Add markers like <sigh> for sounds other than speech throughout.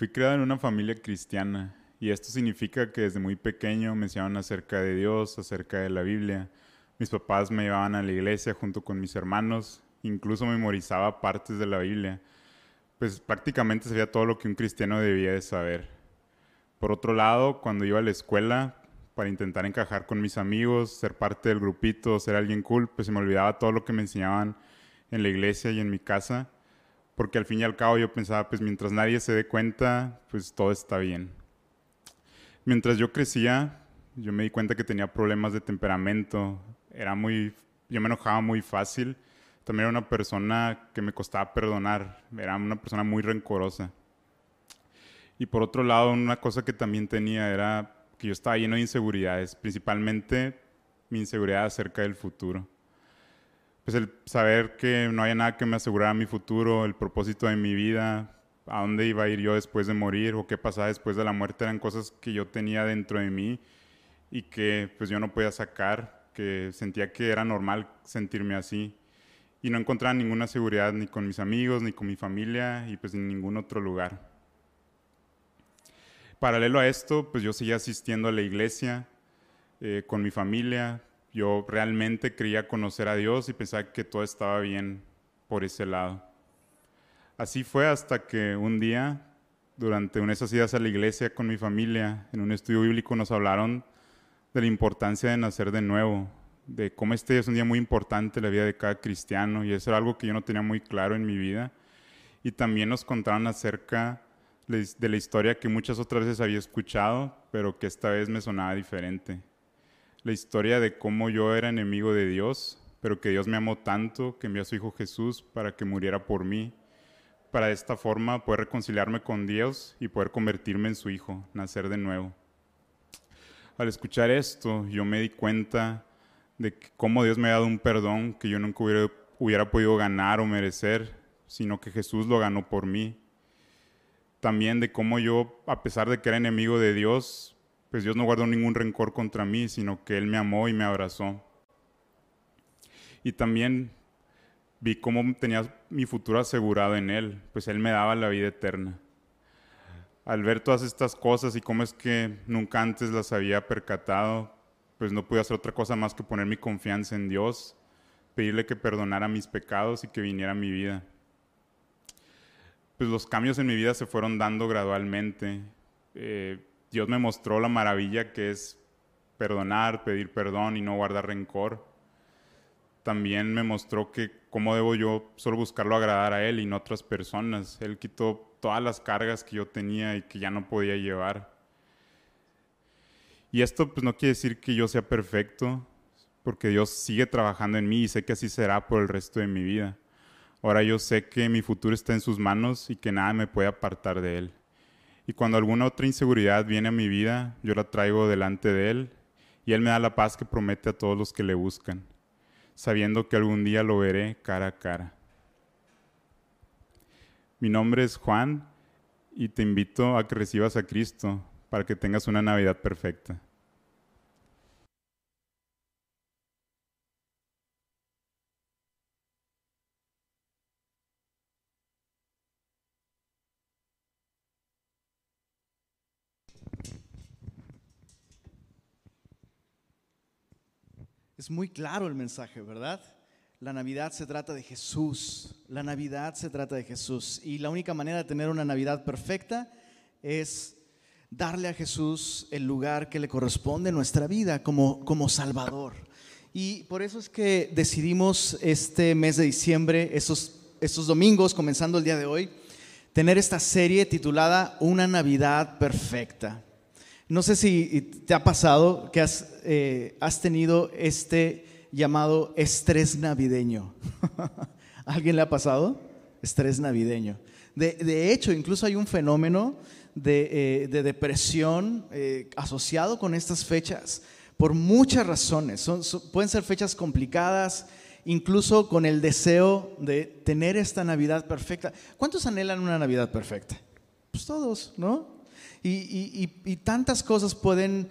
Fui criado en una familia cristiana y esto significa que desde muy pequeño me enseñaban acerca de Dios, acerca de la Biblia. Mis papás me llevaban a la iglesia junto con mis hermanos, incluso memorizaba partes de la Biblia. Pues prácticamente sabía todo lo que un cristiano debía de saber. Por otro lado, cuando iba a la escuela para intentar encajar con mis amigos, ser parte del grupito, ser alguien cool, pues se me olvidaba todo lo que me enseñaban en la iglesia y en mi casa porque al fin y al cabo yo pensaba, pues mientras nadie se dé cuenta, pues todo está bien. Mientras yo crecía, yo me di cuenta que tenía problemas de temperamento, era muy, yo me enojaba muy fácil, también era una persona que me costaba perdonar, era una persona muy rencorosa. Y por otro lado, una cosa que también tenía era que yo estaba lleno de inseguridades, principalmente mi inseguridad acerca del futuro pues el saber que no había nada que me asegurara mi futuro, el propósito de mi vida, a dónde iba a ir yo después de morir o qué pasaba después de la muerte eran cosas que yo tenía dentro de mí y que pues yo no podía sacar, que sentía que era normal sentirme así y no encontraba ninguna seguridad ni con mis amigos ni con mi familia y pues en ningún otro lugar. Paralelo a esto, pues yo seguía asistiendo a la iglesia eh, con mi familia, yo realmente quería conocer a Dios y pensaba que todo estaba bien por ese lado. Así fue hasta que un día, durante una de idas a la iglesia con mi familia, en un estudio bíblico nos hablaron de la importancia de nacer de nuevo, de cómo este es un día muy importante en la vida de cada cristiano y eso era algo que yo no tenía muy claro en mi vida. Y también nos contaron acerca de la historia que muchas otras veces había escuchado, pero que esta vez me sonaba diferente la historia de cómo yo era enemigo de Dios, pero que Dios me amó tanto que envió a su Hijo Jesús para que muriera por mí, para de esta forma poder reconciliarme con Dios y poder convertirme en su Hijo, nacer de nuevo. Al escuchar esto, yo me di cuenta de cómo Dios me ha dado un perdón que yo nunca hubiera, hubiera podido ganar o merecer, sino que Jesús lo ganó por mí. También de cómo yo, a pesar de que era enemigo de Dios, pues Dios no guardó ningún rencor contra mí, sino que Él me amó y me abrazó. Y también vi cómo tenía mi futuro asegurado en Él, pues Él me daba la vida eterna. Al ver todas estas cosas y cómo es que nunca antes las había percatado, pues no pude hacer otra cosa más que poner mi confianza en Dios, pedirle que perdonara mis pecados y que viniera a mi vida. Pues los cambios en mi vida se fueron dando gradualmente. Eh, Dios me mostró la maravilla que es perdonar, pedir perdón y no guardar rencor. También me mostró que cómo debo yo solo buscarlo agradar a Él y no a otras personas. Él quitó todas las cargas que yo tenía y que ya no podía llevar. Y esto pues no quiere decir que yo sea perfecto, porque Dios sigue trabajando en mí y sé que así será por el resto de mi vida. Ahora yo sé que mi futuro está en sus manos y que nada me puede apartar de Él. Y cuando alguna otra inseguridad viene a mi vida, yo la traigo delante de Él y Él me da la paz que promete a todos los que le buscan, sabiendo que algún día lo veré cara a cara. Mi nombre es Juan y te invito a que recibas a Cristo para que tengas una Navidad perfecta. Es muy claro el mensaje, ¿verdad? La Navidad se trata de Jesús. La Navidad se trata de Jesús. Y la única manera de tener una Navidad perfecta es darle a Jesús el lugar que le corresponde en nuestra vida como, como Salvador. Y por eso es que decidimos este mes de diciembre, estos, estos domingos, comenzando el día de hoy, tener esta serie titulada Una Navidad Perfecta. No sé si te ha pasado que has, eh, tenido este llamado estrés navideño. <laughs> alguien le ha pasado? Estrés navideño. De, hecho, incluso hay un fenómeno de, eh, depresión eh, asociado con estas fechas por muchas razones. pueden ser fechas complicadas, incluso con el deseo de tener esta Navidad perfecta. ¿Cuántos anhelan una Navidad perfecta? Pues todos, ¿no? Y, tantas cosas pueden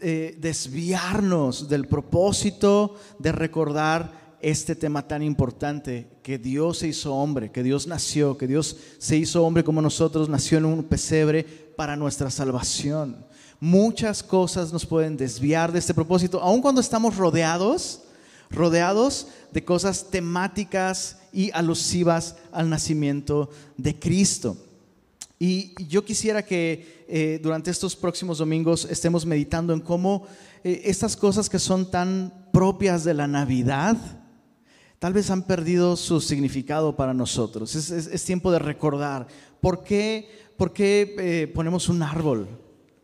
eh, desviarnos del propósito de recordar este tema tan importante, que Dios se hizo hombre, que Dios nació, que Dios se hizo hombre como nosotros, nació en un pesebre para nuestra salvación. Muchas cosas nos pueden desviar de este propósito, aun cuando estamos rodeados, rodeados de cosas temáticas y alusivas al nacimiento de Cristo. Y yo quisiera que eh, durante estos próximos domingos estemos meditando en cómo eh, estas cosas que son tan propias de la Navidad, tal vez han perdido su significado para nosotros. Es, tiempo de recordar por qué, por qué eh, ponemos un árbol,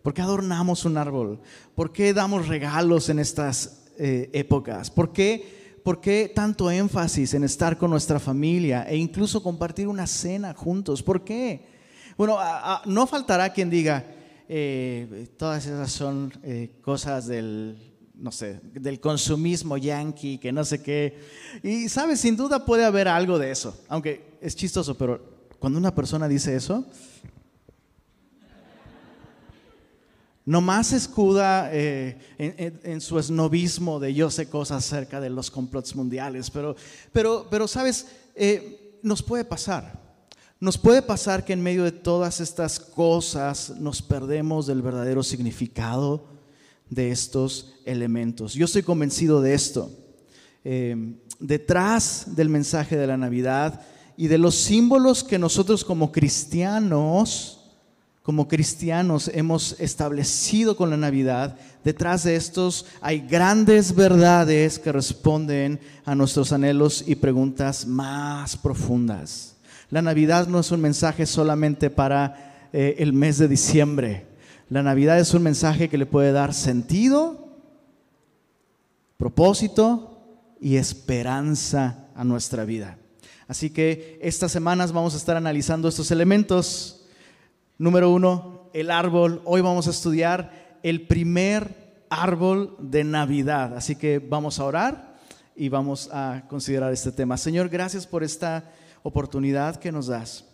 por qué adornamos un árbol, por qué damos regalos en estas épocas, por qué, por qué tanto énfasis en estar con nuestra familia e incluso compartir una cena juntos, ¿por qué? Bueno, no faltará quien diga, eh, todas esas son eh, cosas del, no sé, del consumismo yankee, que no sé qué. Y sabes, sin duda puede haber algo de eso, aunque es chistoso, pero cuando una persona dice eso, nomás escuda eh, en, su esnovismo de yo sé cosas acerca de los complots mundiales, pero, pero, pero sabes, nos puede pasar. Nos puede pasar que en medio de todas estas cosas nos perdemos del verdadero significado de estos elementos. Yo estoy convencido de esto. Em, detrás del mensaje de la Navidad y de los símbolos que nosotros como cristianos, como cristianos hemos establecido con la Navidad, detrás de estos hay grandes verdades que responden a nuestros anhelos y preguntas más profundas. La Navidad no es un mensaje solamente para eh, el mes de diciembre. La Navidad es un mensaje que le puede dar sentido, propósito y esperanza a nuestra vida. Así que estas semanas vamos a estar analizando estos elementos. Número uno, el árbol. Hoy vamos a estudiar el primer árbol de Navidad. Así que vamos a orar y vamos a considerar este tema. Señor, gracias por esta oportunidad que nos das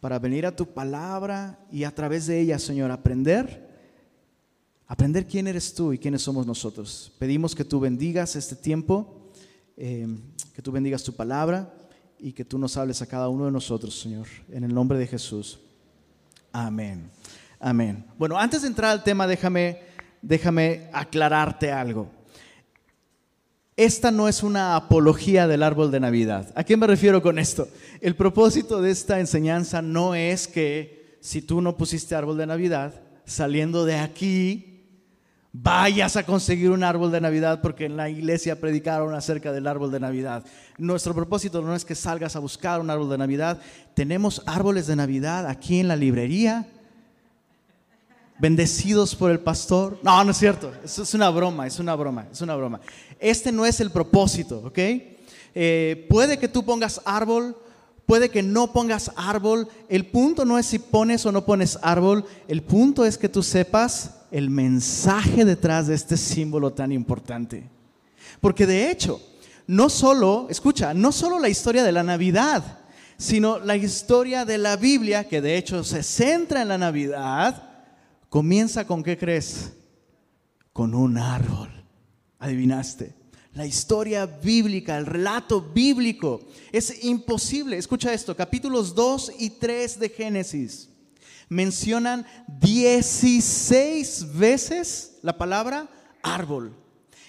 para venir a tu palabra y a través de ella, Señor, aprender, aprender quién eres tú y quiénes somos nosotros. Pedimos que tú bendigas este tiempo, eh, que tú bendigas tu palabra y que tú nos hables a cada uno de nosotros, Señor, en el nombre de Jesús. Amén. Amén. Bueno, antes de entrar al tema, déjame, déjame aclararte algo esta no es una apología del árbol de Navidad. ¿A qué me refiero con esto? El propósito de esta enseñanza no es que si tú no pusiste árbol de Navidad, saliendo de aquí, vayas a conseguir un árbol de Navidad porque en la iglesia predicaron acerca del árbol de Navidad. Nuestro propósito no es que salgas a buscar un árbol de Navidad. Tenemos árboles de Navidad aquí en la librería bendecidos por el pastor. No, no es cierto. Es una broma, es una broma, es una broma. Este no es el propósito, ¿ok? Eh, puede que tú pongas árbol, puede que no pongas árbol. El punto no es si pones o no pones árbol. El punto es que tú sepas el mensaje detrás de este símbolo tan importante. Porque de hecho, no solo, escucha, no solo la historia de la Navidad, sino la historia de la Biblia, que de hecho se centra en la Navidad, Comienza con qué crees? Con un árbol. Adivinaste. La historia bíblica, el relato bíblico. Es imposible. Escucha esto, capítulos 2 y 3 de Génesis mencionan 16 veces la palabra árbol.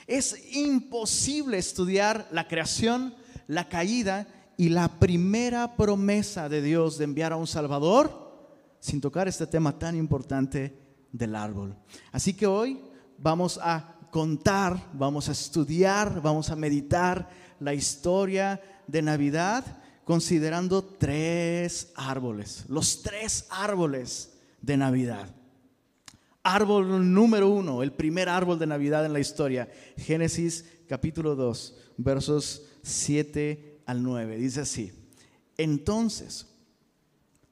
Es imposible estudiar la creación, la caída y la primera promesa de Dios de enviar a un Salvador sin tocar este tema tan importante del árbol. Así que hoy vamos a contar, vamos a estudiar, vamos a meditar la historia de Navidad considerando tres árboles, los tres árboles de Navidad. Árbol número uno, el primer árbol de Navidad en la historia, Génesis capítulo 2, versos 7 al 9. Dice así, entonces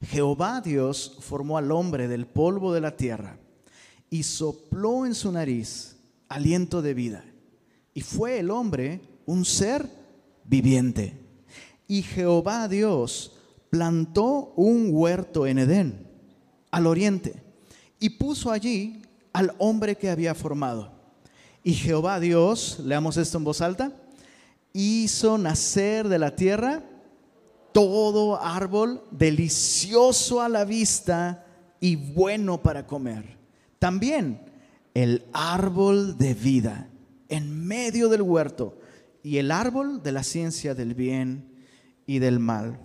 Jehová Dios formó al hombre del polvo de la tierra y sopló en su nariz aliento de vida. Y fue el hombre un ser viviente. Y Jehová Dios plantó un huerto en Edén, al oriente, y puso allí al hombre que había formado. Y Jehová Dios, leamos esto en voz alta, hizo nacer de la tierra todo árbol delicioso a la vista y bueno para comer. También el árbol de vida en medio del huerto y el árbol de la ciencia del bien y del mal.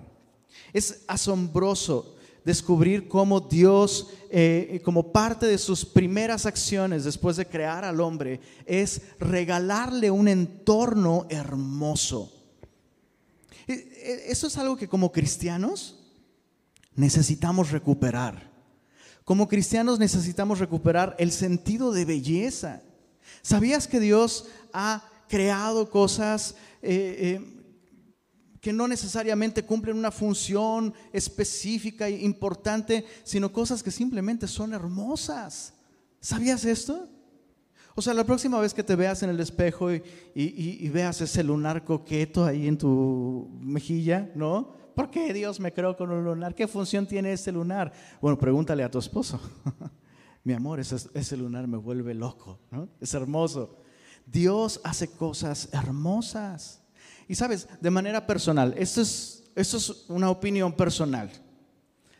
Es asombroso descubrir cómo Dios, eh, como parte de sus primeras acciones después de crear al hombre, es regalarle un entorno hermoso. E, e, eso es algo que como cristianos necesitamos recuperar. Como cristianos necesitamos recuperar el sentido de belleza. ¿Sabías que Dios ha creado cosas eh, eh, que no necesariamente cumplen una función específica e importante, sino cosas que simplemente son hermosas. ¿Sabías esto? O sea, la próxima vez que te veas en el espejo y, veas ese lunar coqueto ahí en tu mejilla, ¿no? ¿Por qué Dios me creó con un lunar? ¿Qué función tiene ese lunar? Bueno, pregúntale a tu esposo. <laughs> Mi amor, ese, lunar me vuelve loco, ¿no? Es hermoso. Dios hace cosas hermosas. Y sabes, de manera personal, esto es, esto es una opinión personal.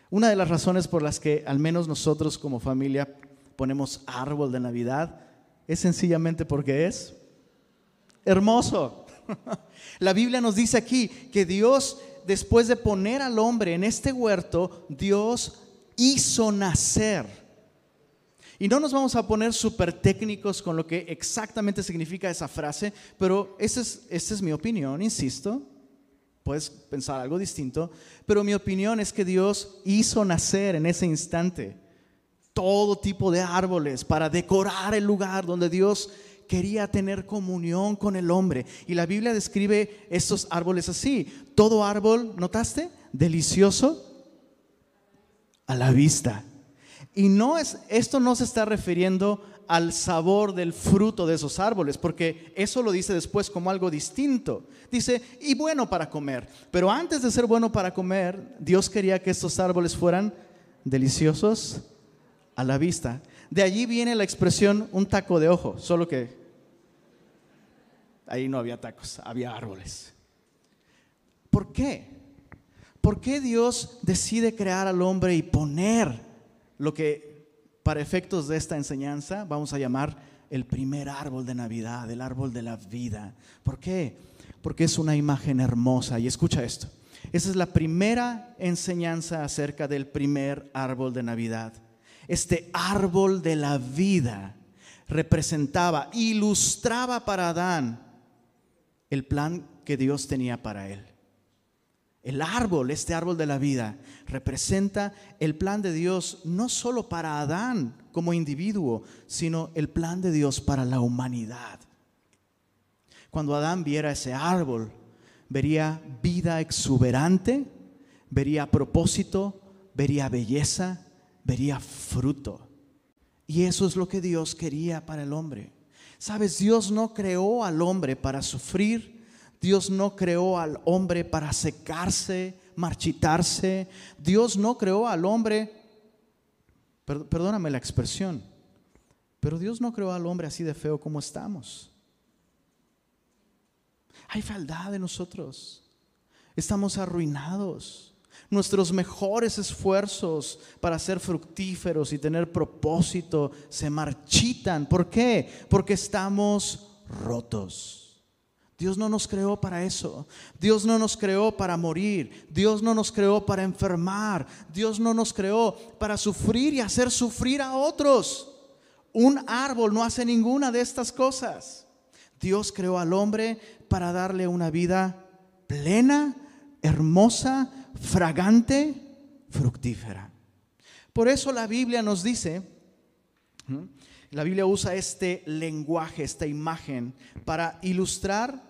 Una de las razones por las que al menos nosotros como familia ponemos árbol de Navidad es sencillamente porque es hermoso. <laughs> La Biblia nos dice aquí que Dios, después de poner al hombre en este huerto, Dios hizo nacer y no nos vamos a poner súper técnicos con lo que exactamente significa esa frase, pero esa es, es mi opinión, insisto. Puedes pensar algo distinto, pero mi opinión es que Dios hizo nacer en ese instante todo tipo de árboles para decorar el lugar donde Dios quería tener comunión con el hombre. Y la Biblia describe estos árboles así. Todo árbol, ¿notaste? Delicioso a la vista y no es, esto no se está refiriendo al sabor del fruto de esos árboles, porque eso lo dice después como algo distinto. Dice, y bueno para comer. Pero antes de ser bueno para comer, Dios quería que estos árboles fueran deliciosos a la vista. De allí viene la expresión un taco de ojo, solo que ahí no había tacos, había árboles. ¿Por qué? ¿Por qué Dios decide crear al hombre y poner lo que para efectos de esta enseñanza vamos a llamar el primer árbol de Navidad, el árbol de la vida. ¿Por qué? Porque es una imagen hermosa. Y escucha esto. Esa es la primera enseñanza acerca del primer árbol de Navidad. Este árbol de la vida representaba, ilustraba para Adán el plan que Dios tenía para él. El árbol, este árbol de la vida, representa el plan de Dios no solo para Adán como individuo, sino el plan de Dios para la humanidad. Cuando Adán viera ese árbol, vería vida exuberante, vería propósito, vería belleza, vería fruto. Y eso es lo que Dios quería para el hombre. Sabes, Dios no creó al hombre para sufrir, Dios no creó al hombre para secarse, marchitarse. Dios no creó al hombre, perdóname la expresión, pero Dios no creó al hombre así de feo como estamos. Hay fealdad en nosotros. Estamos arruinados. Nuestros mejores esfuerzos para ser fructíferos y tener propósito se marchitan. ¿Por qué? Porque estamos rotos. Dios no nos creó para eso. Dios no nos creó para morir. Dios no nos creó para enfermar. Dios no nos creó para sufrir y hacer sufrir a otros. Un árbol no hace ninguna de estas cosas. Dios creó al hombre para darle una vida plena, hermosa, fragante, fructífera. Por eso la Biblia nos dice, la Biblia usa este lenguaje, esta imagen, para ilustrar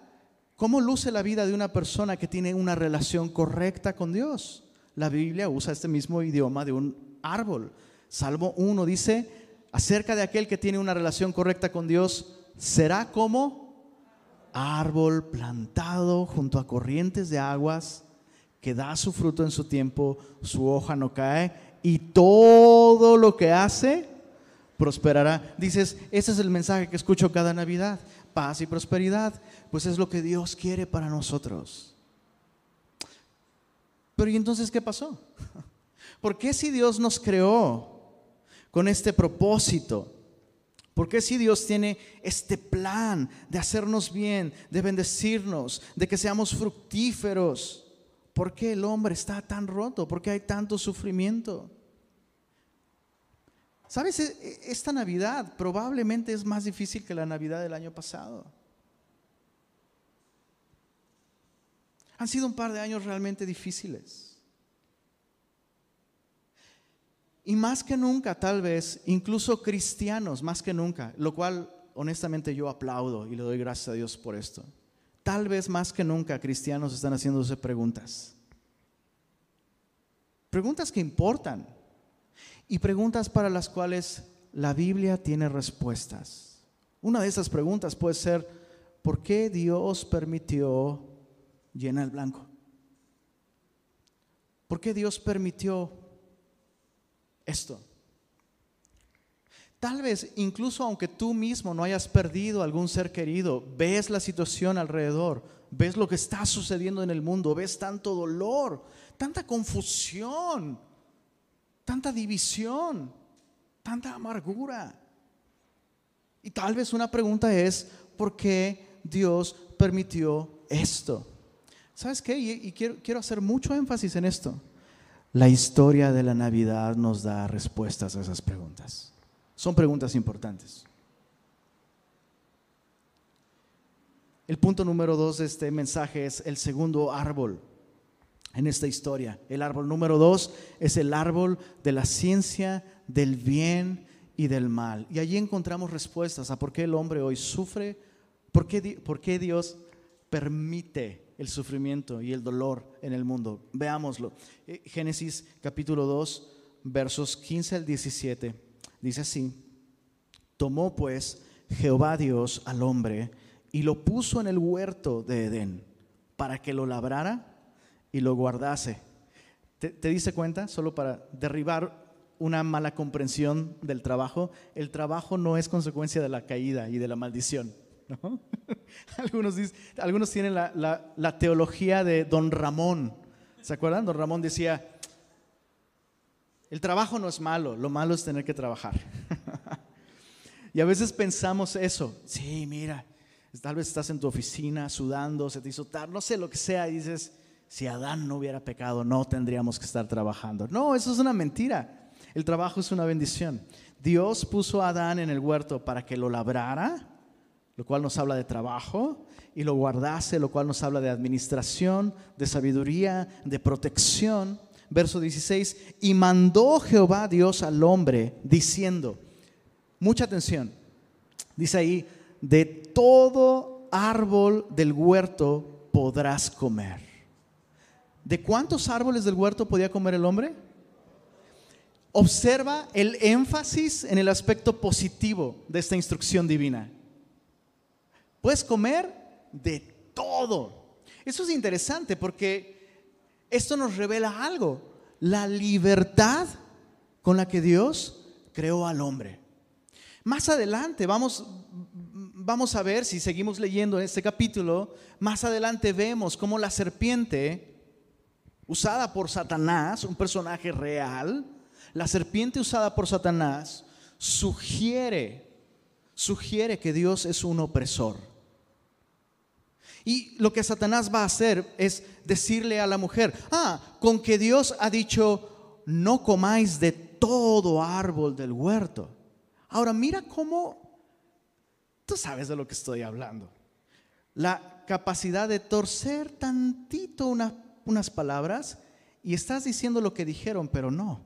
cómo luce la vida de una persona que tiene una relación correcta con Dios. La Biblia usa este mismo idioma de un árbol. Salmo 1 dice, acerca de aquel que tiene una relación correcta con Dios, será como árbol plantado junto a corrientes de aguas, que da su fruto en su tiempo, su hoja no cae, y todo lo que hace prosperará. Dices, ese es el mensaje que escucho cada Navidad. paz y prosperidad, pues es lo que Dios quiere para nosotros. Pero ¿y entonces qué pasó? <laughs> ¿Por qué si Dios nos creó con este propósito? ¿Por qué si Dios tiene este plan de hacernos bien, de bendecirnos, de que seamos fructíferos? ¿Por qué el hombre está tan roto? ¿Por qué hay tanto sufrimiento? ¿Sabes? E, e, esta Navidad probablemente es más difícil que la Navidad del año pasado. Han sido un par de años realmente difíciles. Y más que nunca, tal vez, incluso cristianos, más que nunca, lo cual honestamente yo aplaudo y le doy gracias a Dios por esto. Tal vez más que nunca cristianos están haciéndose preguntas. Preguntas que importan y preguntas para las cuales la Biblia tiene respuestas. Una de esas preguntas puede ser, ¿por qué Dios permitió llena el blanco? ¿Por qué Dios permitió esto? Tal vez incluso aunque tú mismo no hayas perdido algún ser querido, ves la situación alrededor, ves lo que está sucediendo en el mundo, ves tanto dolor, tanta confusión, tanta división, tanta amargura. Y tal vez una pregunta es, ¿por qué Dios permitió esto? ¿Sabes qué? Y, quiero, quiero hacer mucho énfasis en esto. La historia de la Navidad nos da respuestas a esas preguntas. Son preguntas importantes. El punto número dos de este mensaje es el segundo árbol en esta historia. El árbol número dos es el árbol de la ciencia del bien y del mal. Y allí encontramos respuestas a por qué el hombre hoy sufre, por qué, por qué Dios permite el sufrimiento y el dolor en el mundo. Veámoslo. Eh, Génesis capítulo 2, versos 15 al 17. Dice así, tomó pues Jehová Dios al hombre y lo puso en el huerto de Edén para que lo labrara y lo guardase. ¿Te, te diste cuenta? Solo para derribar una mala comprensión del trabajo. El trabajo no es consecuencia de la caída y de la maldición. <laughs> algunos, algunos tienen la, la teología de don Ramón. ¿Se acuerdan? Don Ramón decía, el trabajo no es malo, lo malo es tener que trabajar. <laughs> y a veces pensamos eso, sí, mira, tal vez estás en tu oficina sudando, se te hizo tarde, no sé lo que sea, y dices, si Adán no hubiera pecado, no tendríamos que estar trabajando. No, eso es una mentira. El trabajo es una bendición. Dios puso a Adán en el huerto para que lo labrara, lo cual nos habla de trabajo, y lo guardase, lo cual nos habla de administración, de sabiduría, de protección. Verso 16, y mandó Jehová Dios al hombre diciendo, mucha atención, dice ahí, de todo árbol del huerto podrás comer ¿De cuántos árboles del huerto podía comer el hombre? Observa el énfasis en el aspecto positivo de esta instrucción divina. Puedes comer de todo. Eso es interesante porque esto nos revela algo, la libertad con la que Dios creó al hombre. Más adelante vamos, vamos a ver, si seguimos leyendo este capítulo, más adelante vemos cómo la serpiente usada por Satanás, un personaje real, la serpiente usada por Satanás sugiere, sugiere que Dios es un opresor. Y lo que Satanás va a hacer es decirle a la mujer, ah, con que Dios ha dicho, no comáis de todo árbol del huerto. Ahora mira cómo, tú sabes de lo que estoy hablando. La capacidad de torcer tantito una unas palabras y estás diciendo lo que dijeron, pero no.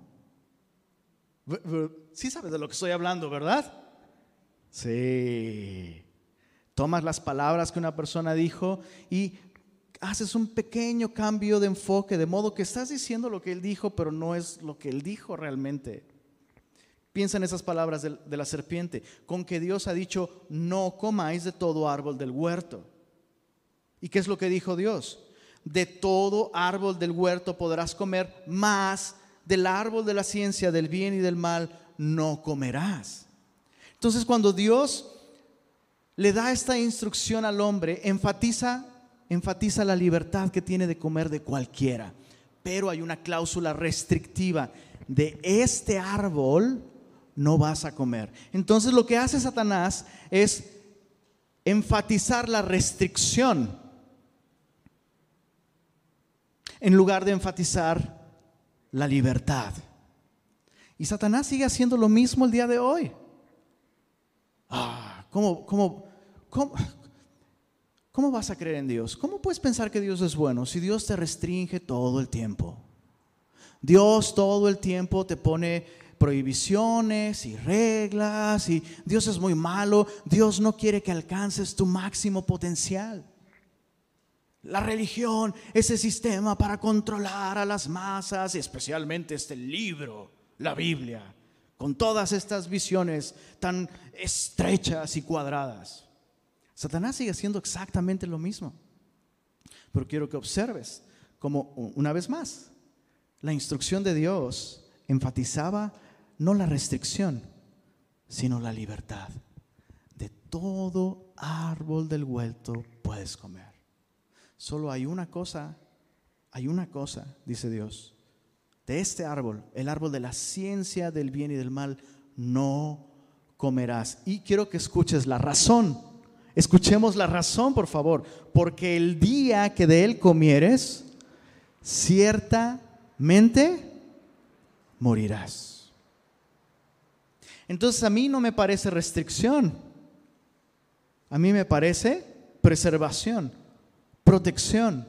Sí sabes de lo que estoy hablando, ¿verdad? Sí. Tomas las palabras que una persona dijo y haces un pequeño cambio de enfoque, de modo que estás diciendo lo que él dijo, pero no es lo que él dijo realmente. Piensa en esas palabras de, de la serpiente, con que Dios ha dicho, no comáis de todo árbol del huerto. ¿Y qué es lo que dijo Dios? de todo árbol del huerto podrás comer, más del árbol de la ciencia del bien y del mal no comerás. Entonces cuando Dios le da esta instrucción al hombre, enfatiza, enfatiza la libertad que tiene de comer de cualquiera. Pero hay una cláusula restrictiva. De este árbol no vas a comer. Entonces lo que hace Satanás es enfatizar la restricción en lugar de enfatizar la libertad. Y Satanás sigue haciendo lo mismo el día de hoy. Ah, ¿cómo, cómo, cómo, vas a creer en Dios? ¿Cómo puedes pensar que Dios es bueno si Dios te restringe todo el tiempo? Dios todo el tiempo te pone prohibiciones y reglas y Dios es muy malo, Dios no quiere que alcances tu máximo potencial. La religión, ese sistema para controlar a las masas, especialmente este libro, la Biblia, con todas estas visiones tan estrechas y cuadradas. Satanás sigue haciendo exactamente lo mismo. Pero quiero que observes como una vez más, la instrucción de Dios enfatizaba no la restricción, sino la libertad. De todo árbol del huerto puedes comer. Solo hay una cosa, hay una cosa, dice Dios. De este árbol, el árbol de la ciencia del bien y del mal, no comerás. Y quiero que escuches la razón. Escuchemos la razón, por favor. Porque el día que de él comieres, ciertamente morirás. Entonces a mí no me parece restricción. A mí me parece preservación protección,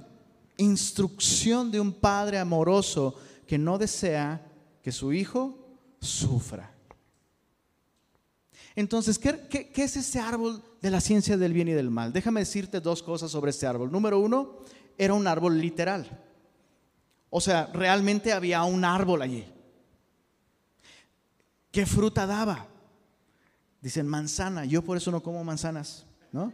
instrucción de un padre amoroso que no desea que su hijo sufra. Entonces, ¿qué, es ese árbol de la ciencia del bien y del mal? Déjame decirte dos cosas sobre este árbol. Número uno, era un árbol literal. O sea, realmente había un árbol allí. ¿Qué fruta daba? Dicen manzana. Yo por eso no como manzanas, ¿no?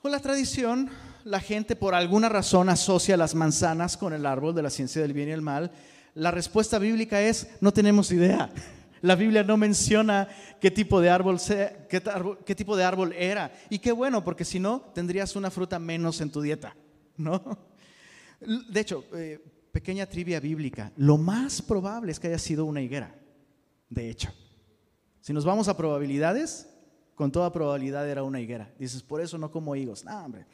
Con la tradición, la gente por alguna razón asocia las manzanas con el árbol de la ciencia del bien y el mal. La respuesta bíblica es, no tenemos idea. La Biblia no menciona qué tipo de árbol, qué, tipo de árbol era. Y qué bueno, porque si no, tendrías una fruta menos en tu dieta. ¿no? De hecho, eh, pequeña trivia bíblica, lo más probable es que haya sido una higuera. De hecho, si nos vamos a probabilidades, con toda probabilidad era una higuera. Dices, por eso no como higos. No, hombre.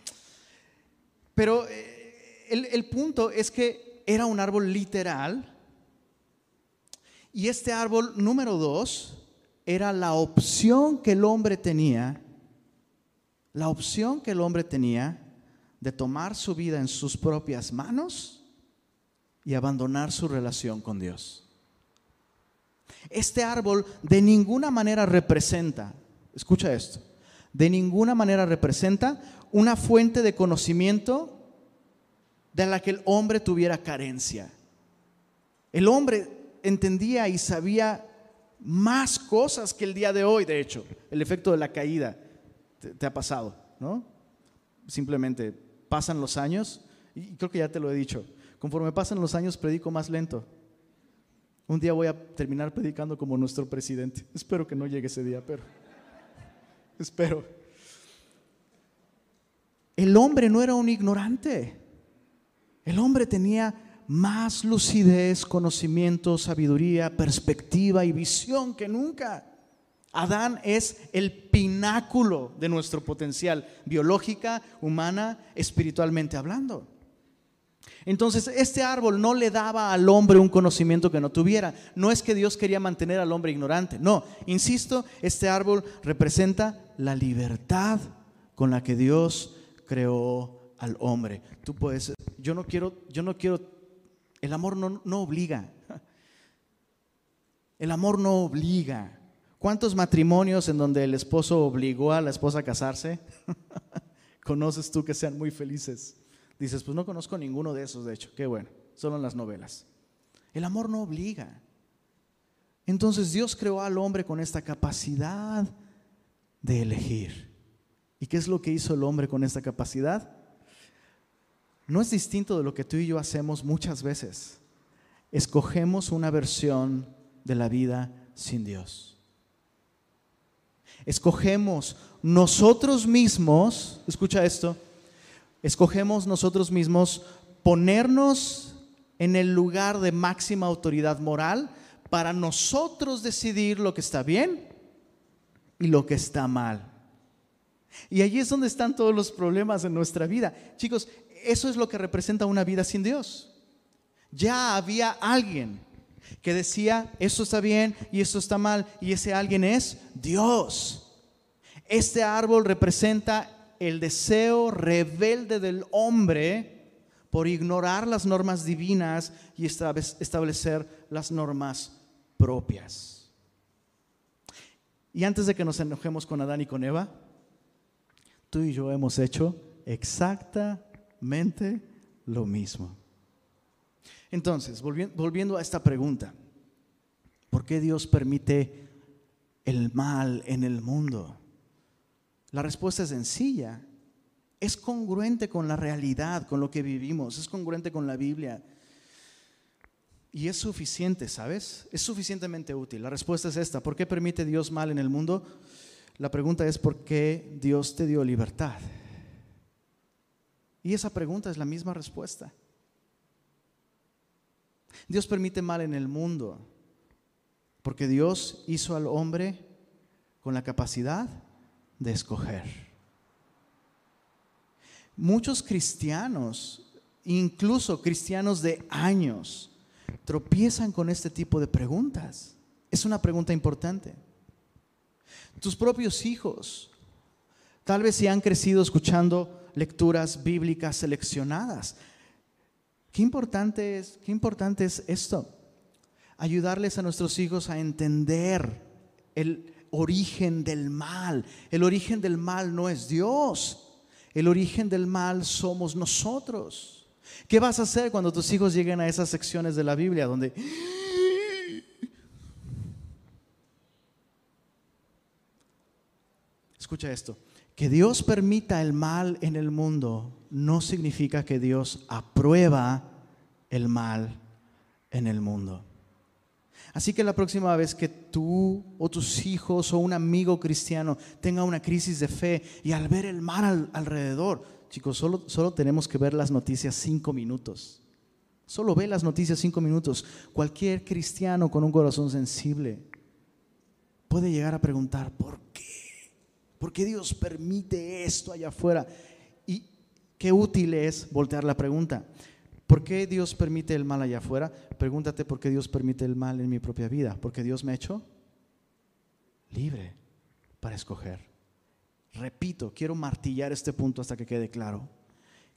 Pero eh, el, punto es que era un árbol literal. Y este árbol número dos era la opción que el hombre tenía, la opción que el hombre tenía de tomar su vida en sus propias manos y abandonar su relación con Dios. Este árbol de ninguna manera representa escucha esto, de ninguna manera representa una fuente de conocimiento de la que el hombre tuviera carencia. El hombre entendía y sabía más cosas que el día de hoy, de hecho. El efecto de la caída te, ha pasado, ¿no? Simplemente pasan los años, y creo que ya te lo he dicho, conforme pasan los años predico más lento. Un día voy a terminar predicando como nuestro presidente. <laughs> Espero que no llegue ese día, pero <laughs> espero. El hombre no era un ignorante. El hombre tenía más lucidez, conocimiento, sabiduría, perspectiva y visión que nunca. Adán es el pináculo de nuestro potencial, biológica, humana, espiritualmente hablando. Entonces, este árbol no le daba al hombre un conocimiento que no tuviera. No es que Dios quería mantener al hombre ignorante. No, insisto, este árbol representa la libertad con la que Dios creó al hombre. Tú puedes, yo no quiero, yo no quiero, el amor no, no obliga. El amor no obliga. ¿Cuántos matrimonios en donde el esposo obligó a la esposa a casarse? <laughs> ¿Conoces tú que sean muy felices? Dices, pues no conozco ninguno de esos, de hecho, qué bueno, solo en las novelas. El amor no obliga. Entonces Dios creó al hombre con esta capacidad de elegir. ¿Y qué es lo que hizo el hombre con esta capacidad? No es distinto de lo que tú y yo hacemos muchas veces. Escogemos una versión de la vida sin Dios. Escogemos nosotros mismos, escucha esto, escogemos nosotros mismos ponernos en el lugar de máxima autoridad moral para nosotros decidir lo que está bien y lo que está mal. Y allí es donde están todos los problemas en nuestra vida. Chicos, eso es lo que representa una vida sin Dios. Ya había alguien que decía, esto está bien y esto está mal, y ese alguien es Dios. Este árbol representa el deseo rebelde del hombre por ignorar las normas divinas y establecer las normas propias. Y antes de que nos enojemos con Adán y con Eva, tú y yo hemos hecho lo mismo. Entonces, volviendo a esta pregunta, ¿por qué Dios permite el mal en el mundo? La respuesta es sencilla. Es congruente con la realidad, con lo que vivimos, es congruente con la Biblia. Y es suficiente, ¿sabes? Es suficientemente útil. La respuesta es esta. ¿Por qué permite Dios mal en el mundo? La pregunta es ¿por qué Dios te dio libertad? Y esa pregunta es la misma respuesta. Dios permite mal en el mundo porque Dios hizo al hombre con la capacidad de escoger. Muchos cristianos, incluso cristianos de años, tropiezan con este tipo de preguntas. Es una pregunta importante. Tus propios hijos, tal vez si han crecido escuchando lecturas bíblicas seleccionadas. Qué importante es, qué importante es esto. Ayudarles a nuestros hijos a entender el origen del mal. El origen del mal no es Dios. El origen del mal somos nosotros. ¿Qué vas a hacer cuando tus hijos lleguen a esas secciones de la Biblia donde Escucha esto. Que Dios permita el mal en el mundo no significa que Dios aprueba el mal en el mundo. Así que la próxima vez que tú o tus hijos o un amigo cristiano tenga una crisis de fe y al ver el mal alrededor, chicos, solo, solo tenemos que ver las noticias cinco minutos. Solo ve las noticias cinco minutos. Cualquier cristiano con un corazón sensible puede llegar a preguntar, ¿por qué? ¿Por qué Dios permite esto allá afuera? Y qué útil es voltear la pregunta. ¿Por qué Dios permite el mal allá afuera? Pregúntate por qué Dios permite el mal en mi propia vida. Porque Dios me ha hecho libre para escoger. Repito, quiero martillar este punto hasta que quede claro.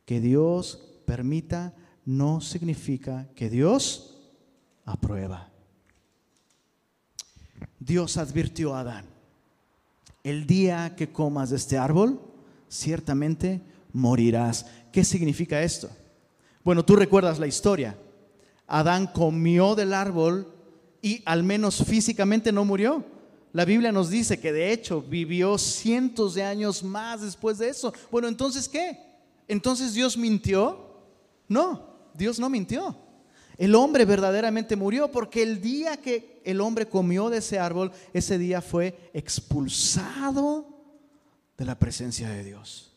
Que Dios permita no significa que Dios aprueba. Dios advirtió a Adán el día que comas de este árbol, ciertamente morirás. ¿Qué significa esto? Bueno, tú recuerdas la historia. Adán comió del árbol y al menos físicamente no murió. La Biblia nos dice que de hecho vivió cientos de años más después de eso. Bueno, entonces ¿qué? ¿Entonces Dios mintió? No, Dios no mintió. El hombre verdaderamente murió porque el día que el hombre comió de ese árbol, ese día fue expulsado de la presencia de Dios.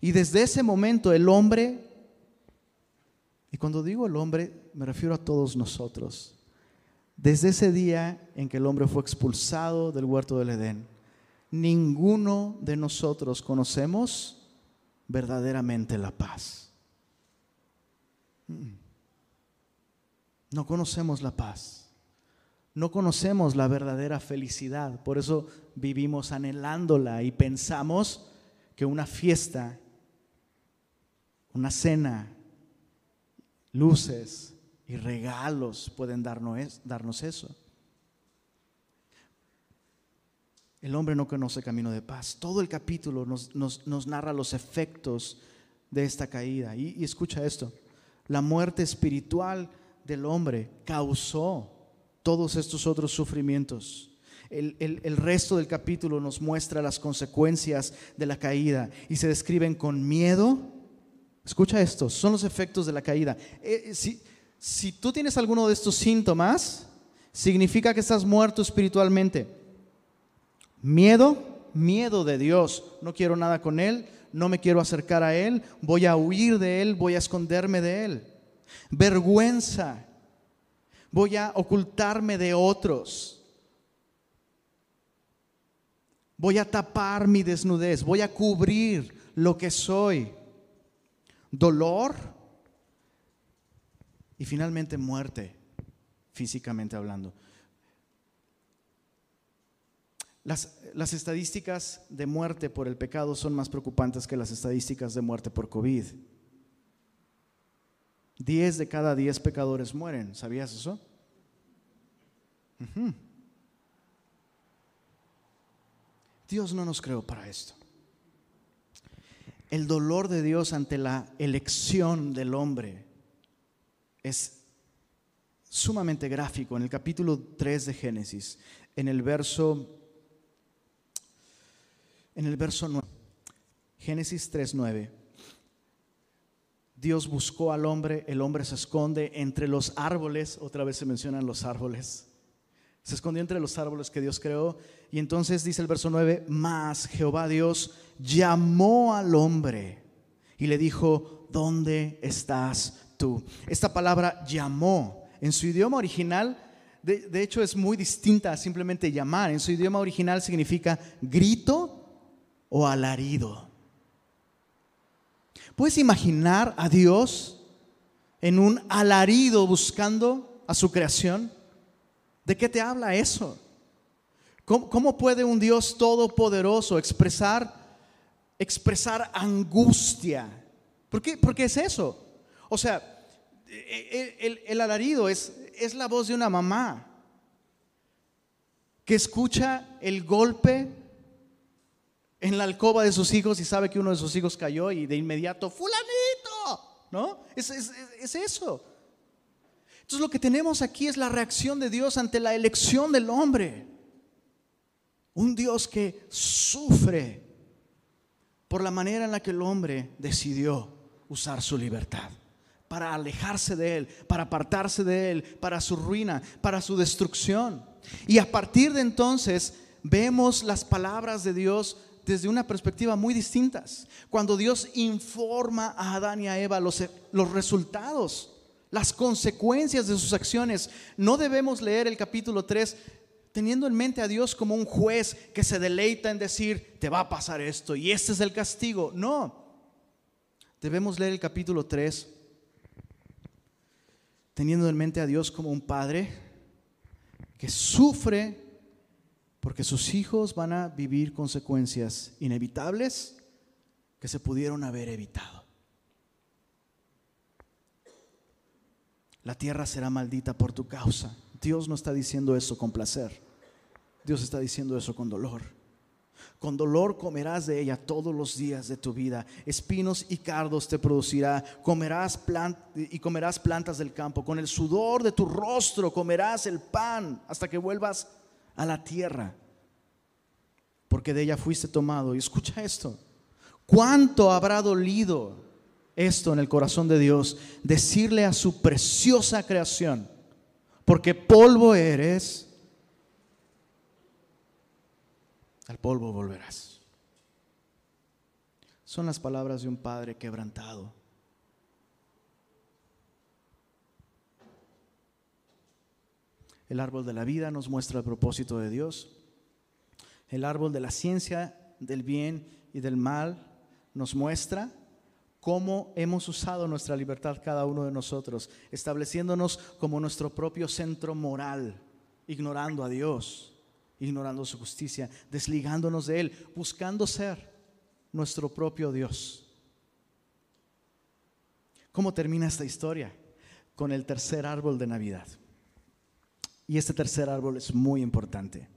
Y desde ese momento el hombre, y cuando digo el hombre me refiero a todos nosotros, desde ese día en que el hombre fue expulsado del huerto del Edén, ninguno de nosotros conocemos verdaderamente la paz. Mm. No conocemos la paz. No conocemos la verdadera felicidad. Por eso vivimos anhelándola y pensamos que una fiesta, una cena, luces y regalos pueden darnos eso. El hombre no conoce camino de paz. Todo el capítulo nos, narra los efectos de esta caída. y escucha esto. La muerte espiritual del hombre causó todos estos otros sufrimientos. El, el, resto del capítulo nos muestra las consecuencias de la caída y se describen con miedo. Escucha esto, son los efectos de la caída. Eh, eh, si, si tú tienes alguno de estos síntomas, significa que estás muerto espiritualmente. Miedo, miedo de Dios. No quiero nada con Él, no me quiero acercar a Él, voy a huir de Él, voy a esconderme de Él. Vergüenza, voy a ocultarme de otros. Voy a tapar mi desnudez, voy a cubrir lo que soy. Dolor y finalmente muerte, físicamente hablando. Las, las, estadísticas de muerte por el pecado son más preocupantes que las estadísticas de muerte por COVID. Diez de cada diez pecadores mueren, ¿sabías eso? Dios no nos creó para esto. El dolor de Dios ante la elección del hombre es sumamente gráfico. En el capítulo 3 de Génesis, en el verso en el verso 9. Génesis 3:9. Dios buscó al hombre, el hombre se esconde entre los árboles, otra vez se mencionan los árboles. Se escondió entre los árboles que Dios creó. Y entonces dice el verso 9, más Jehová Dios llamó al hombre y le dijo, ¿dónde estás tú? Esta palabra llamó en su idioma original, de, de hecho es muy distinta a simplemente llamar. En su idioma original significa grito o alarido. ¿Puedes imaginar a Dios en un alarido buscando a su creación? ¿De qué te habla eso? ¿Cómo, puede un Dios todopoderoso expresar, expresar angustia? ¿Por qué? Porque es eso. O sea, el, el alarido es, es la voz de una mamá que escucha el golpe en la alcoba de sus hijos y sabe que uno de sus hijos cayó y de inmediato, fulanito, ¿no? Es, eso. Entonces lo que tenemos aquí es la reacción de Dios ante la elección del hombre. Un Dios que sufre por la manera en la que el hombre decidió usar su libertad para alejarse de Él, para apartarse de Él, para su ruina, para su destrucción. Y a partir de entonces vemos las palabras de Dios desde una perspectiva muy distintas. Cuando Dios informa a Adán y a Eva los, los resultados, las consecuencias de sus acciones, no debemos leer el capítulo 3 teniendo en mente a Dios como un juez que se deleita en decir, te va a pasar esto y este es el castigo. No, debemos leer el capítulo 3 teniendo en mente a Dios como un padre que sufre porque sus hijos van a vivir consecuencias inevitables que se pudieron haber evitado. La tierra será maldita por tu causa. Dios no está diciendo eso con placer. Dios está diciendo eso con dolor. Con dolor comerás de ella todos los días de tu vida. Espinos y cardos te producirá. Comerás y comerás plantas del campo. Con el sudor de tu rostro comerás el pan hasta que vuelvas a la tierra, porque de ella fuiste tomado. Y escucha esto, ¿cuánto habrá dolido esto en el corazón de Dios? Decirle a su preciosa creación, porque polvo eres, al polvo volverás. Son las palabras de un padre quebrantado El árbol de la vida nos muestra el propósito de Dios. El árbol de la ciencia del bien y del mal nos muestra cómo hemos usado nuestra libertad cada uno de nosotros, estableciéndonos como nuestro propio centro moral, ignorando a Dios, ignorando su justicia, desligándonos de Él, buscando ser nuestro propio Dios. ¿Cómo termina esta historia? Con el tercer árbol de Navidad. Y este tercer árbol es muy importante.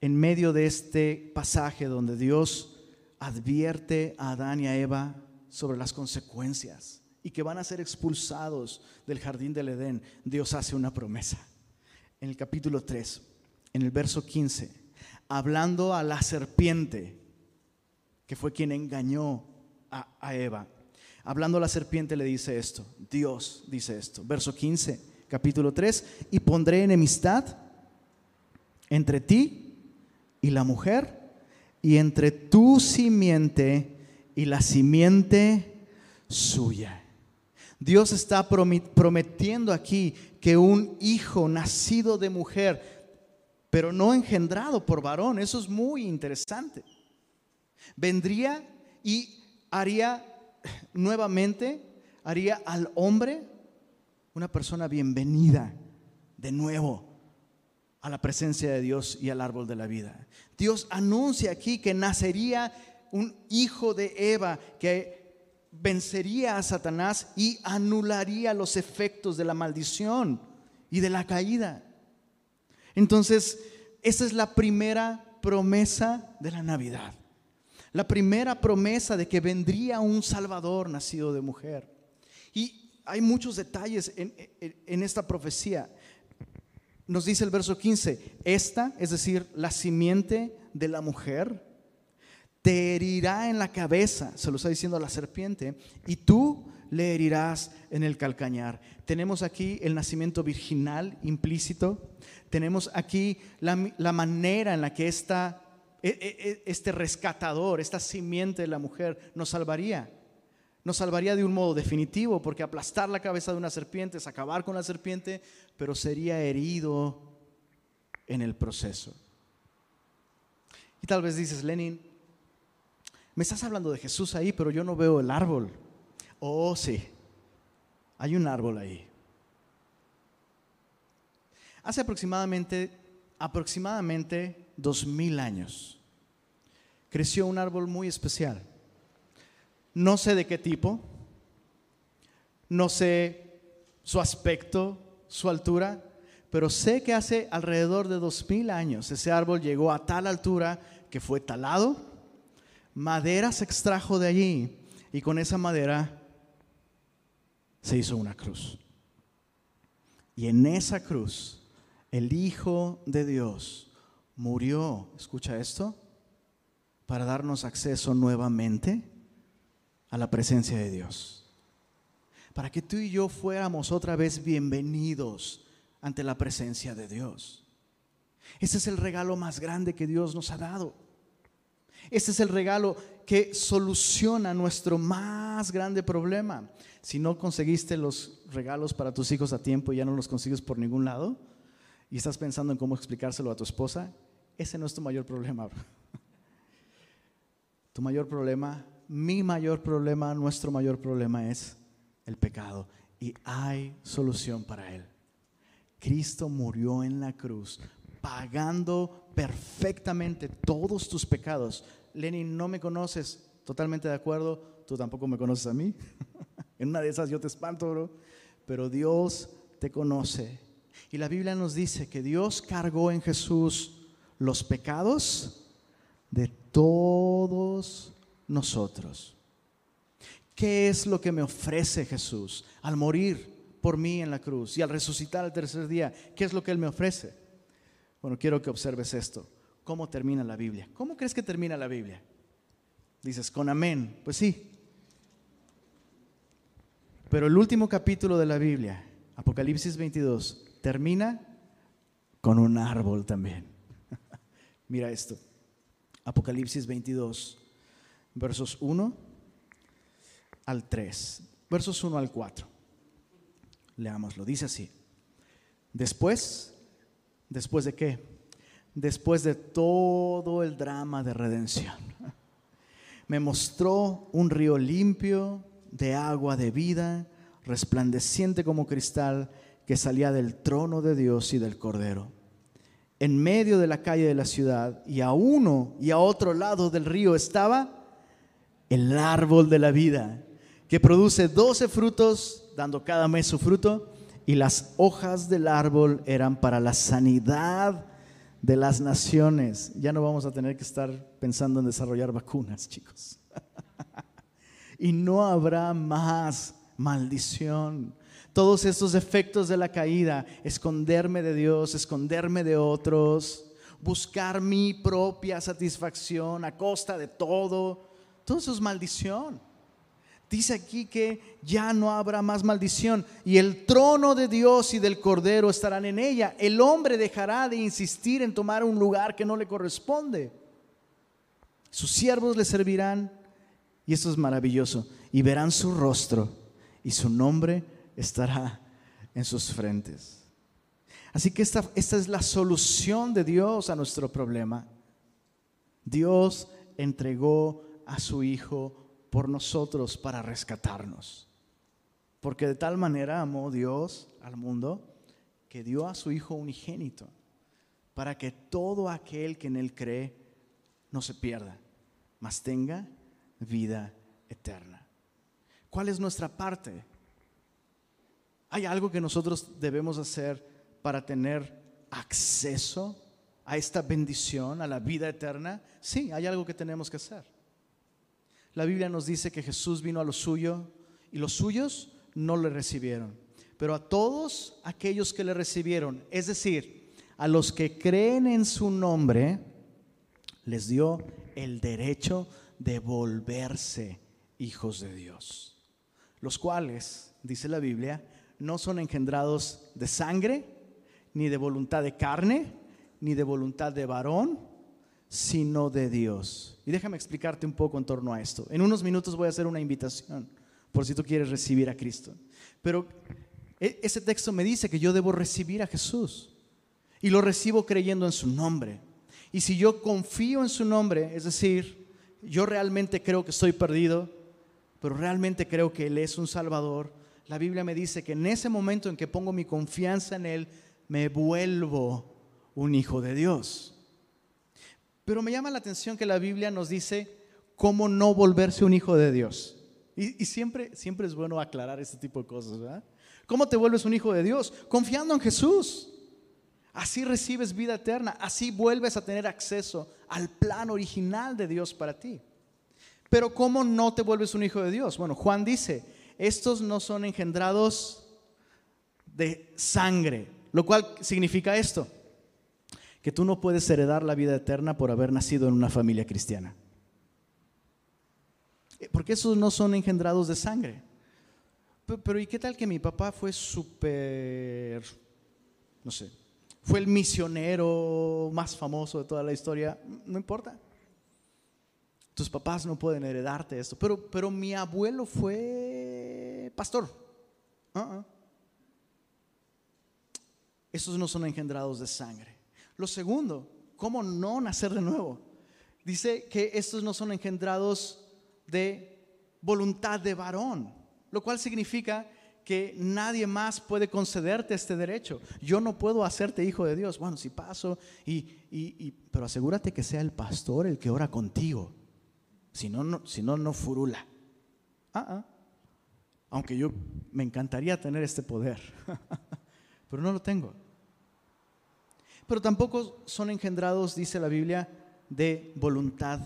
En medio de este pasaje donde Dios advierte a Adán y a Eva sobre las consecuencias y que van a ser expulsados del jardín del Edén, Dios hace una promesa. En el capítulo 3, en el verso 15, hablando a la serpiente, que fue quien engañó a, a Eva, hablando a la serpiente le dice esto, Dios dice esto, verso 15 capítulo 3, y pondré enemistad entre ti y la mujer, y entre tu simiente y la simiente suya. Dios está prometiendo aquí que un hijo nacido de mujer, pero no engendrado por varón, eso es muy interesante, vendría y haría nuevamente, haría al hombre una persona bienvenida de nuevo a la presencia de Dios y al árbol de la vida. Dios anuncia aquí que nacería un hijo de Eva que vencería a Satanás y anularía los efectos de la maldición y de la caída. Entonces, esa es la primera promesa de la Navidad. La primera promesa de que vendría un Salvador nacido de mujer. Y hay muchos detalles en, esta profecía. Nos dice el verso 15, esta, es decir, la simiente de la mujer, te herirá en la cabeza, se lo está diciendo a la serpiente, y tú le herirás en el calcañar. Tenemos aquí el nacimiento virginal implícito, tenemos aquí la, manera en la que esta, e, e, e, este rescatador, esta simiente de la mujer nos salvaría. Nos salvaría de un modo definitivo, porque aplastar la cabeza de una serpiente es acabar con la serpiente, pero sería herido en el proceso. Y tal vez dices, Lenin, me estás hablando de Jesús ahí, pero yo no veo el árbol. Oh, sí, hay un árbol ahí. Hace aproximadamente, aproximadamente dos mil años, creció un árbol muy especial. No sé de qué tipo, no sé su aspecto, su altura, pero sé que hace alrededor de dos mil años ese árbol llegó a tal altura que fue talado madera se extrajo de allí y con esa madera se hizo una cruz. Y en esa cruz el Hijo de Dios murió, escucha esto, para darnos acceso nuevamente a la presencia de Dios. Para que tú y yo fuéramos otra vez bienvenidos ante la presencia de Dios. Ese es el regalo más grande que Dios nos ha dado. Ese es el regalo que soluciona nuestro más grande problema. Si no conseguiste los regalos para tus hijos a tiempo y ya no los consigues por ningún lado y estás pensando en cómo explicárselo a tu esposa, ese no es tu mayor problema. <laughs> Tu mayor problema, mi mayor problema, nuestro mayor problema es el pecado y hay solución para él. Cristo murió en la cruz pagando perfectamente todos tus pecados. Lenin, no me conoces, totalmente de acuerdo, tú tampoco me conoces a mí. <laughs> en una de esas yo te espanto, bro. Pero Dios te conoce. Y la Biblia nos dice que Dios cargó en Jesús los pecados de todos nosotros. ¿Qué es lo que me ofrece Jesús al morir por mí en la cruz y al resucitar al tercer día? ¿Qué es lo que Él me ofrece? Bueno, quiero que observes esto. ¿Cómo termina la Biblia? ¿Cómo crees que termina la Biblia? Dices, con amén. Pues sí. Pero el último capítulo de la Biblia, Apocalipsis 22, termina con un árbol también. <laughs> Mira esto. Apocalipsis 22, versos 1 al 3, versos 1 al 4. Leámoslo, dice así. Después ¿Después de qué? Después de todo el drama de redención. Me mostró un río limpio de agua de vida, resplandeciente como cristal, que salía del trono de Dios y del Cordero. En medio de la calle de la ciudad y a uno y a otro lado del río estaba el árbol de la vida, que produce doce frutos, dando cada mes su fruto y las hojas del árbol eran para la sanidad de las naciones. Ya no vamos a tener que estar pensando en desarrollar vacunas, chicos. <laughs> y no habrá más maldición. Todos estos efectos de la caída, esconderme de Dios, esconderme de otros, buscar mi propia satisfacción a costa de todo, todo es maldición. Dice aquí que ya no habrá más maldición y el trono de Dios y del Cordero estarán en ella. El hombre dejará de insistir en tomar un lugar que no le corresponde. Sus siervos le servirán y esto es maravilloso. Y verán su rostro y su nombre estará en sus frentes. Así que esta, esta es la solución de Dios a nuestro problema. Dios entregó a su Hijo por nosotros para rescatarnos. Porque de tal manera amó Dios al mundo que dio a su Hijo unigénito para que todo aquel que en Él cree no se pierda, mas tenga vida eterna. ¿Cuál es nuestra parte? ¿Hay algo que nosotros debemos hacer para tener acceso a esta bendición, a la vida eterna? Sí, hay algo que tenemos que hacer. La Biblia nos dice que Jesús vino a lo suyo y los suyos no le recibieron. Pero a todos aquellos que le recibieron, es decir, a los que creen en su nombre, les dio el derecho de volverse hijos de Dios. Los cuales, dice la Biblia, no son engendrados de sangre, ni de voluntad de carne, ni de voluntad de varón, sino de Dios. Y déjame explicarte un poco en torno a esto. En unos minutos voy a hacer una invitación por si tú quieres recibir a Cristo. Pero e, ese texto me dice que yo debo recibir a Jesús y lo recibo creyendo en su nombre. Y si yo confío en su nombre, es decir, yo realmente creo que estoy perdido, pero realmente creo que Él es un Salvador, la Biblia me dice que en ese momento en que pongo mi confianza en Él, me vuelvo un hijo de Dios. Pero me llama la atención que la Biblia nos dice cómo no volverse un hijo de Dios. Y, siempre, siempre es bueno aclarar este tipo de cosas, ¿verdad? ¿Cómo te vuelves un hijo de Dios? Confiando en Jesús. Así recibes vida eterna, así vuelves a tener acceso al plan original de Dios para ti. Pero ¿cómo no te vuelves un hijo de Dios? Bueno, Juan dice, estos no son engendrados de sangre, lo cual significa esto, que tú no puedes heredar la vida eterna por haber nacido en una familia cristiana. Eh, porque esos no son engendrados de sangre. Pero, ¿y qué tal que mi papá fue súper, no sé, fue el misionero más famoso de toda la historia? No importa. Tus papás no pueden heredarte esto. Pero, pero mi abuelo fue pastor. Uh Esos no son engendrados de sangre. Lo segundo, ¿cómo no nacer de nuevo? Dice que estos no son engendrados de voluntad de varón, lo cual significa que nadie más puede concederte este derecho. Yo no puedo hacerte hijo de Dios. Bueno, si paso, y, pero asegúrate que sea el pastor el que ora contigo. Si no, no, si no, no furula. Ah, ah. Aunque yo me encantaría tener este poder, <laughs> pero no lo tengo pero tampoco son engendrados, dice la Biblia, de voluntad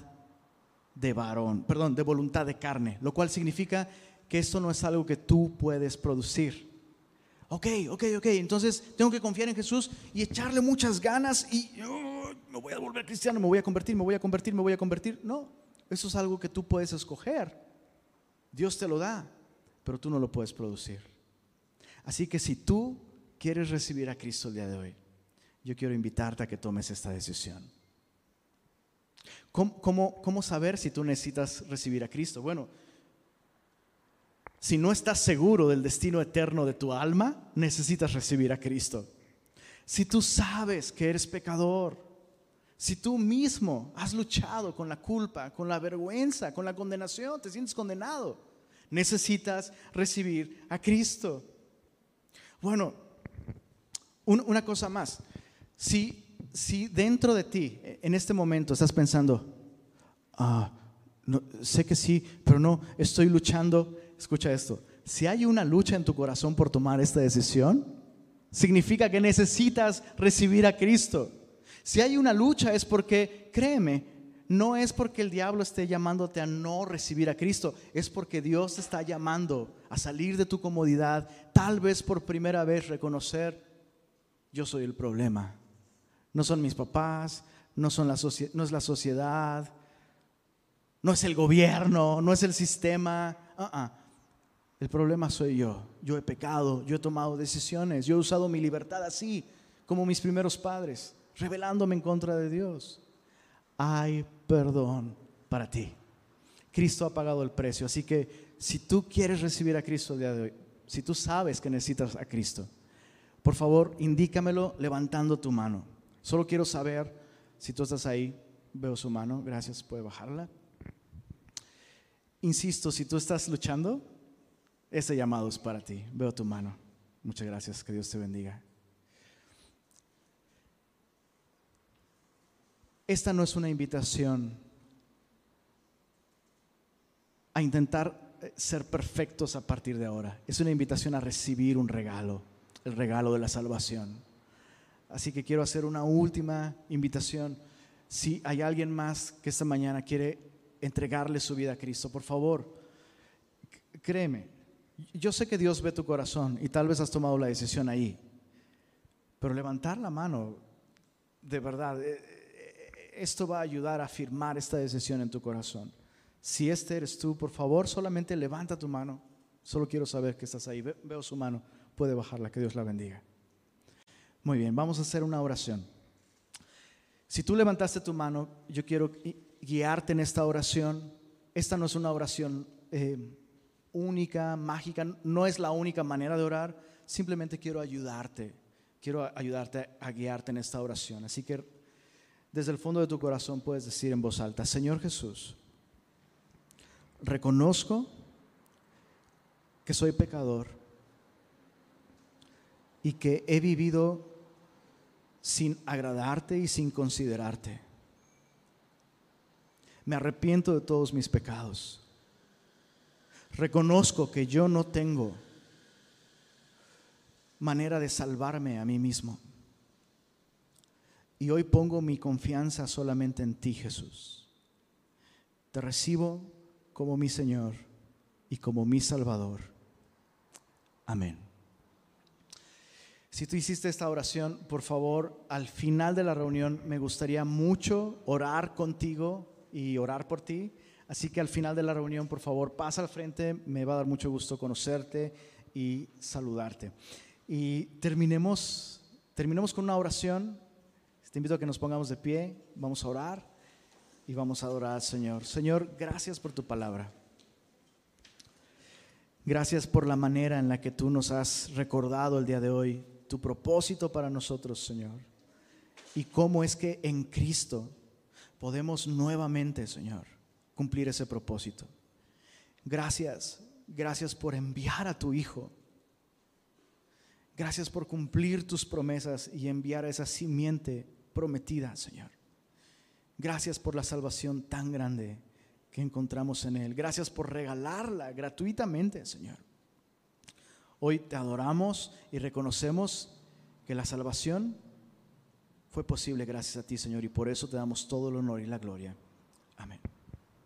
de varón, perdón, de voluntad de carne, lo cual significa que esto no es algo que tú puedes producir. Ok, ok, ok, entonces tengo que confiar en Jesús y echarle muchas ganas y oh, me voy a volver cristiano, me voy a convertir, me voy a convertir, me voy a convertir. No, eso es algo que tú puedes escoger. Dios te lo da, pero tú no lo puedes producir. Así que si tú quieres recibir a Cristo el día de hoy, yo quiero invitarte a que tomes esta decisión. ¿Cómo, saber si tú necesitas recibir a Cristo? Bueno, si no estás seguro del destino eterno de tu alma, necesitas recibir a Cristo. Si tú sabes que eres pecador, si tú mismo has luchado con la culpa, con la vergüenza, con la condenación, te sientes condenado, necesitas recibir a Cristo. Bueno, una cosa más. Si, si dentro de ti, en este momento, estás pensando, ah, sé que sí, pero no, estoy luchando, escucha esto, si hay una lucha en tu corazón por tomar esta decisión, significa que necesitas recibir a Cristo. Si hay una lucha es porque, créeme, no es porque el diablo esté llamándote a no recibir a Cristo, es porque Dios te está llamando a salir de tu comodidad, tal vez por primera vez reconocer, yo soy el problema, no son mis papás, no, son la no es la sociedad, no es el gobierno, no es el sistema. Ah, ah. El problema soy yo. Yo he pecado, yo he tomado decisiones, yo he usado mi libertad así como mis primeros padres, rebelándome en contra de Dios. Hay perdón para ti. Cristo ha pagado el precio. Así que si tú quieres recibir a Cristo día de hoy, si tú sabes que necesitas a Cristo, por favor, indícamelo levantando tu mano. Solo quiero saber si tú estás ahí. Veo su mano. Gracias. Puede bajarla. Insisto, si tú estás luchando, ese llamado es para ti. Veo tu mano. Muchas gracias. Que Dios te bendiga. Esta no es una invitación a intentar eh, ser perfectos a partir de ahora. Es una invitación a recibir un regalo, el regalo de la salvación. Así que quiero hacer una última invitación. Si hay alguien más que esta mañana quiere entregarle su vida a Cristo, por favor, créeme, yo sé que Dios ve tu corazón y tal vez has tomado la decisión ahí, pero levantar la mano, de verdad, eh, eh, esto va a ayudar a firmar esta decisión en tu corazón. Si este eres tú, por favor, solamente levanta tu mano. Solo quiero saber que estás ahí. Veo su mano. Puede bajarla. Que Dios la bendiga. Muy bien, vamos a hacer una oración. Si tú levantaste tu mano, yo quiero guiarte en esta oración. Esta no es una oración eh, única, mágica, no es la única manera de orar. Simplemente quiero ayudarte. Quiero ayudarte a guiarte en esta oración. Así que desde el fondo de tu corazón puedes decir en voz alta, Señor Jesús, reconozco que soy pecador y que he vivido sin agradarte y sin considerarte. Me arrepiento de todos mis pecados. Reconozco que yo no tengo manera de salvarme a mí mismo. Y hoy pongo mi confianza solamente en ti, Jesús. Te recibo como mi Señor y como mi Salvador. Amén. Si tú hiciste esta oración, por favor, al final de la reunión me gustaría mucho orar contigo y orar por ti. Así que al final de la reunión, por favor, pasa al frente, me va a dar mucho gusto conocerte y saludarte. Y terminemos, terminemos con una oración. Te invito a que nos pongamos de pie, vamos a orar y vamos a adorar al Señor. Señor, gracias por tu palabra. Gracias por la manera en la que tú nos has recordado el día de hoy tu propósito para nosotros, Señor. Y cómo es que en Cristo podemos nuevamente, Señor, cumplir ese propósito. Gracias, gracias por enviar a tu Hijo. Gracias por cumplir tus promesas y enviar esa simiente prometida, Señor. Gracias por la salvación tan grande que encontramos en Él. Gracias por regalarla gratuitamente, Señor. Hoy te adoramos y reconocemos que la salvación fue posible gracias a ti, Señor, y por eso te damos todo el honor y la gloria.